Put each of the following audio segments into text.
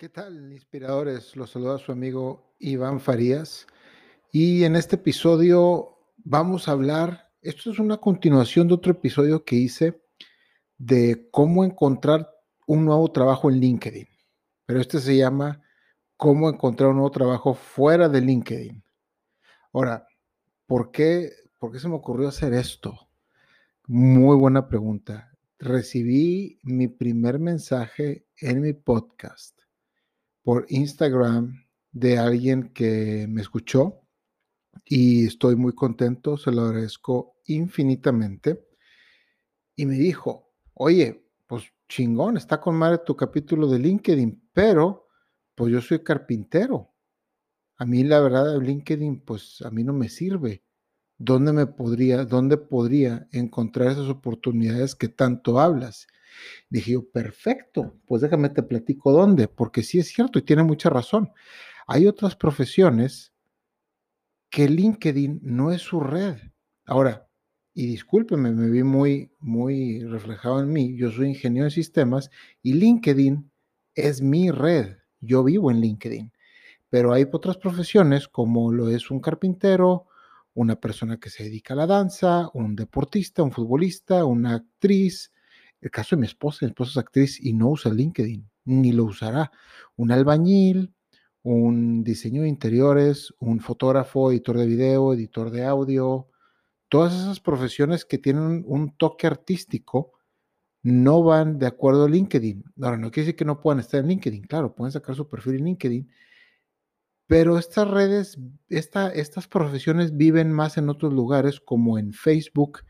¿Qué tal, inspiradores? Los saluda su amigo Iván Farías. Y en este episodio vamos a hablar, esto es una continuación de otro episodio que hice de cómo encontrar un nuevo trabajo en LinkedIn. Pero este se llama cómo encontrar un nuevo trabajo fuera de LinkedIn. Ahora, ¿por qué, ¿por qué se me ocurrió hacer esto? Muy buena pregunta. Recibí mi primer mensaje en mi podcast por Instagram de alguien que me escuchó y estoy muy contento, se lo agradezco infinitamente. Y me dijo, oye, pues chingón, está con madre tu capítulo de LinkedIn, pero pues yo soy carpintero. A mí la verdad LinkedIn, pues a mí no me sirve. ¿Dónde me podría, dónde podría encontrar esas oportunidades que tanto hablas? Dije yo, perfecto, pues déjame te platico dónde, porque sí es cierto y tiene mucha razón. Hay otras profesiones que LinkedIn no es su red. Ahora, y discúlpeme, me vi muy, muy reflejado en mí. Yo soy ingeniero de sistemas y LinkedIn es mi red. Yo vivo en LinkedIn. Pero hay otras profesiones como lo es un carpintero, una persona que se dedica a la danza, un deportista, un futbolista, una actriz, el caso de mi esposa, mi esposa es actriz y no usa LinkedIn, ni lo usará. Un albañil, un diseño de interiores, un fotógrafo, editor de video, editor de audio, todas esas profesiones que tienen un toque artístico no van de acuerdo a LinkedIn. Ahora, no quiere decir que no puedan estar en LinkedIn, claro, pueden sacar su perfil en LinkedIn, pero estas redes, estas profesiones viven más en otros lugares como en Facebook,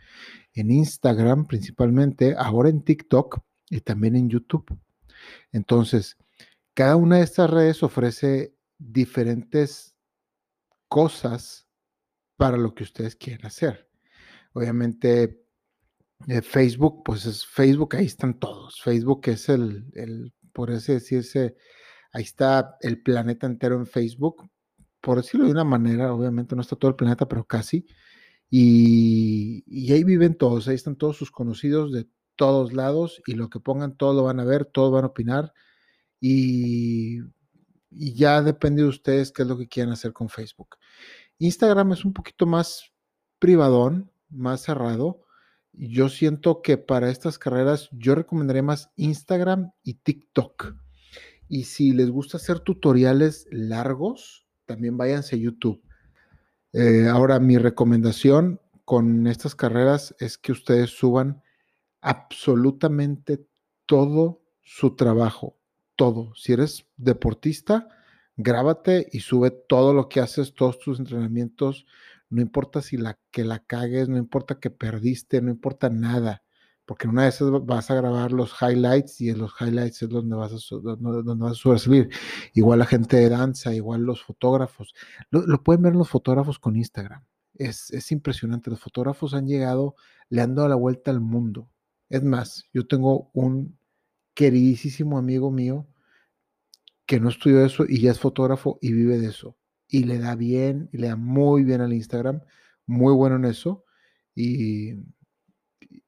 en Instagram principalmente, ahora en TikTok y también en YouTube. Entonces, cada una de estas redes ofrece diferentes cosas para lo que ustedes quieren hacer. Obviamente, eh, Facebook, pues es Facebook, ahí están todos. Facebook es el, el, por así decirse, ahí está el planeta entero en Facebook. Por decirlo de una manera, obviamente no está todo el planeta, pero casi. Y, ahí viven todos, ahí están todos sus conocidos de todos lados y lo que pongan, todo lo van a ver, todos van a opinar. Y, y ya depende de ustedes qué es lo que quieran hacer con Facebook. Instagram es un poquito más privadón, más cerrado. Yo siento que para estas carreras yo recomendaría más Instagram y TikTok. Y si les gusta hacer tutoriales largos, también váyanse a YouTube. Eh, ahora, mi recomendación con estas carreras es que ustedes suban absolutamente todo su trabajo, todo. Si eres deportista, grábate y sube todo lo que haces, todos tus entrenamientos. No importa si la que la cagues, no importa que perdiste, no importa nada porque en una de esas vas a grabar los highlights y en los highlights es donde vas a, donde, vas a subir. Igual la gente de danza, igual los fotógrafos. Lo, pueden ver los fotógrafos con Instagram. Es, es, impresionante. Los fotógrafos han llegado, le han dado la vuelta al mundo. Es más, yo tengo un queridísimo amigo mío que no estudió eso y ya es fotógrafo y vive de eso. Y le da bien, y le da muy bien al Instagram, muy bueno en eso. Y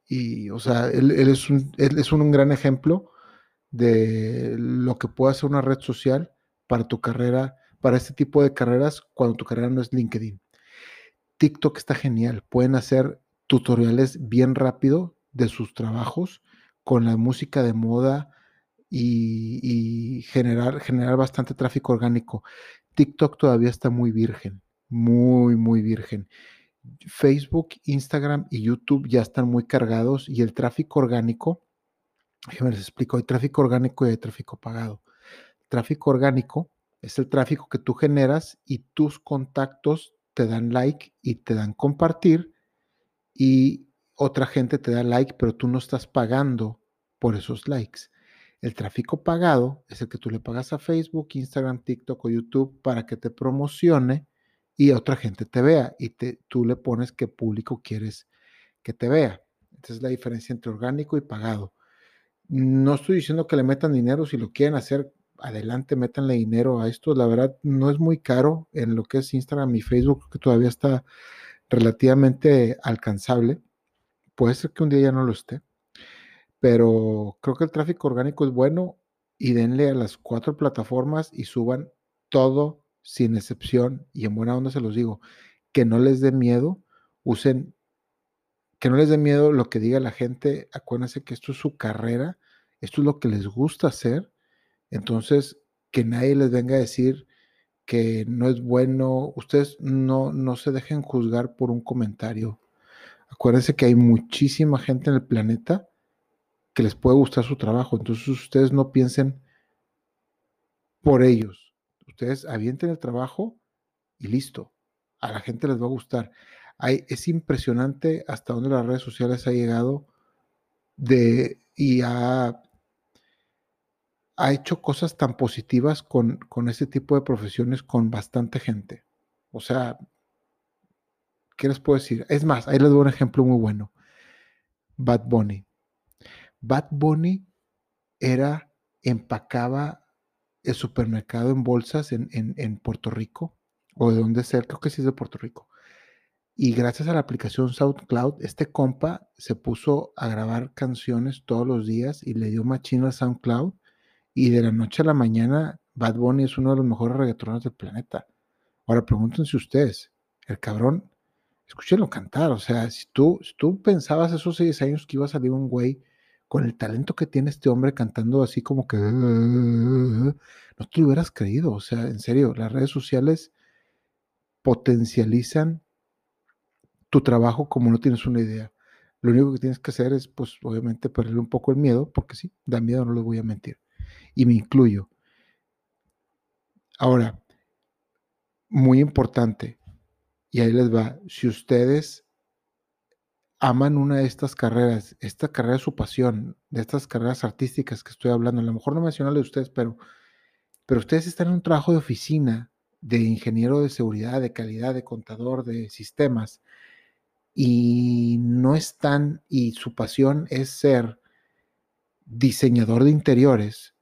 y, o sea, él, es, un, es un gran ejemplo de lo que puede hacer una red social para tu carrera, para este tipo de carreras cuando tu carrera no es LinkedIn. TikTok está genial. Pueden hacer tutoriales bien rápido de sus trabajos con la música de moda y, y, generar, generar bastante tráfico orgánico. TikTok todavía está muy virgen, muy, muy virgen. Facebook, Instagram y YouTube ya están muy cargados y el tráfico orgánico, déjenme les explico, hay tráfico orgánico y hay tráfico pagado. Tráfico orgánico es el tráfico que tú generas y tus contactos te dan like y te dan compartir y otra gente te da like, pero tú no estás pagando por esos likes. El tráfico pagado es el que tú le pagas a Facebook, Instagram, TikTok o YouTube para que te promocione y otra gente te vea y te, tú le pones qué público quieres que te vea. Esa es la diferencia entre orgánico y pagado. No estoy diciendo que le metan dinero, si lo quieren hacer, adelante, métanle dinero a esto. La verdad, no es muy caro en lo que es Instagram y Facebook, que todavía está relativamente alcanzable. Puede ser que un día ya no lo esté, pero creo que el tráfico orgánico es bueno y denle a las cuatro plataformas y suban todo sin excepción. Y en buena onda se los digo, que no les dé miedo, usen, que no les dé miedo lo que diga la gente. Acuérdense que esto es su carrera, esto es lo que les gusta hacer. Entonces, que nadie les venga a decir que no es bueno. Ustedes no, no se dejen juzgar por un comentario. Acuérdense que hay muchísima gente en el planeta que les puede gustar su trabajo. Entonces ustedes no piensen por ellos. Ustedes avienten el trabajo y listo. A la gente les va a gustar. Hay, es impresionante hasta dónde las redes sociales ha llegado de, y ha, ha hecho cosas tan positivas con, con este tipo de profesiones con bastante gente. O sea, ¿qué les puedo decir? Es más, ahí les doy un ejemplo muy bueno. Bad Bunny. Bad Bunny era, empacaba el supermercado en bolsas en, en, Puerto Rico, o de donde sea, creo que sí es de Puerto Rico. Y gracias a la aplicación SoundCloud, este compa se puso a grabar canciones todos los días y le dio machino a SoundCloud. Y de la noche a la mañana, Bad Bunny es uno de los mejores reggaetoneros del planeta. Ahora pregúntense ustedes, el cabrón, escúchenlo cantar. O sea, si tú, si tú pensabas esos seis años que iba a salir un güey con el talento que tiene este hombre cantando así como que no te lo hubieras creído. O sea, en serio, las redes sociales potencializan tu trabajo como no tienes una idea. Lo único que tienes que hacer es, pues, obviamente, perderle un poco el miedo, porque sí, da miedo, no les voy a mentir. Y me incluyo. Ahora, muy importante, y ahí les va, si ustedes aman una de estas carreras, esta carrera es su pasión, de estas carreras artísticas que estoy hablando, a lo mejor no mencionarle de ustedes, pero, pero ustedes están en un trabajo de oficina, de ingeniero de seguridad, de calidad, de contador, de sistemas, y no están, y su pasión es ser diseñador de interiores,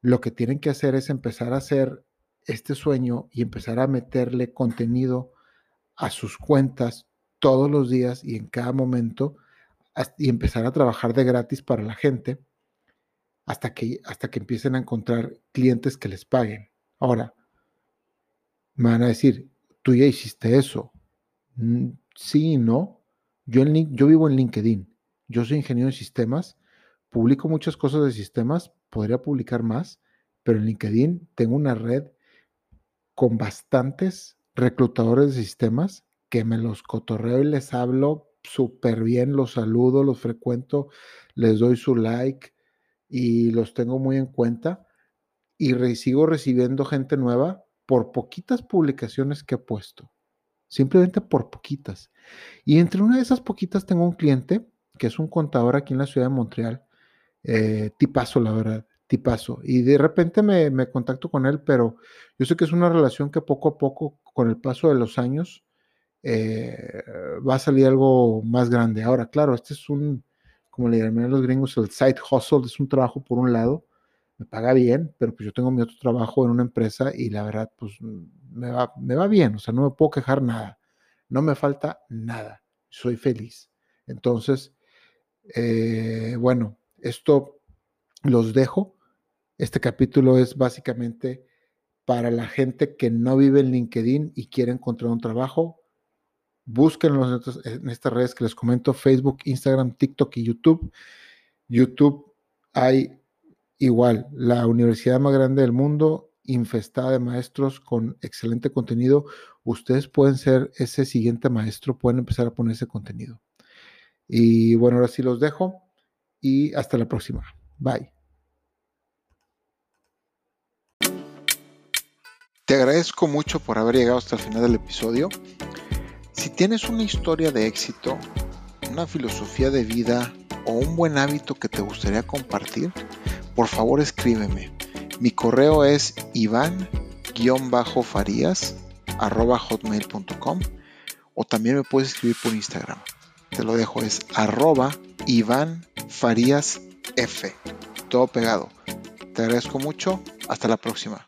lo que tienen que hacer es empezar a hacer este sueño y empezar a meterle contenido a sus cuentas todos los días y en cada momento y empezar a trabajar de gratis para la gente hasta que, hasta que empiecen a encontrar clientes que les paguen. Ahora, me van a decir, tú ya hiciste eso. Mm, sí y no. Yo, en, yo vivo en LinkedIn. Yo soy ingeniero de sistemas. Publico muchas cosas de sistemas. Podría publicar más. Pero en LinkedIn tengo una red con bastantes reclutadores de sistemas que me los cotorreo y les hablo súper bien, los saludo, los frecuento, les doy su like y los tengo muy en cuenta y sigo recibiendo gente nueva por poquitas publicaciones que he puesto, simplemente por poquitas. Y entre una de esas poquitas tengo un cliente que es un contador aquí en la ciudad de Montreal, eh, tipazo, la verdad, tipazo. Y de repente me, me contacto con él, pero yo sé que es una relación que poco a poco, con el paso de los años, eh, va a salir algo más grande. Ahora, claro, este es un, como le llaman los gringos, el side hustle, es un trabajo por un lado, me paga bien, pero pues yo tengo mi otro trabajo en una empresa y la verdad, pues me va, me va bien, o sea, no me puedo quejar nada, no me falta nada, soy feliz. Entonces, eh, bueno, esto los dejo. Este capítulo es básicamente para la gente que no vive en LinkedIn y quiere encontrar un trabajo. Búsquenlos en estas redes que les comento, Facebook, Instagram, TikTok y YouTube. YouTube hay igual, la universidad más grande del mundo, infestada de maestros con excelente contenido. Ustedes pueden ser ese siguiente maestro, pueden empezar a poner ese contenido. Y bueno, ahora sí los dejo y hasta la próxima. Bye. Te agradezco mucho por haber llegado hasta el final del episodio. Si tienes una historia de éxito, una filosofía de vida o un buen hábito que te gustaría compartir, por favor escríbeme. Mi correo es iván-farías.hotmail.com o también me puedes escribir por Instagram. Te lo dejo, es arroba Iván Farías F. Todo pegado. Te agradezco mucho. Hasta la próxima.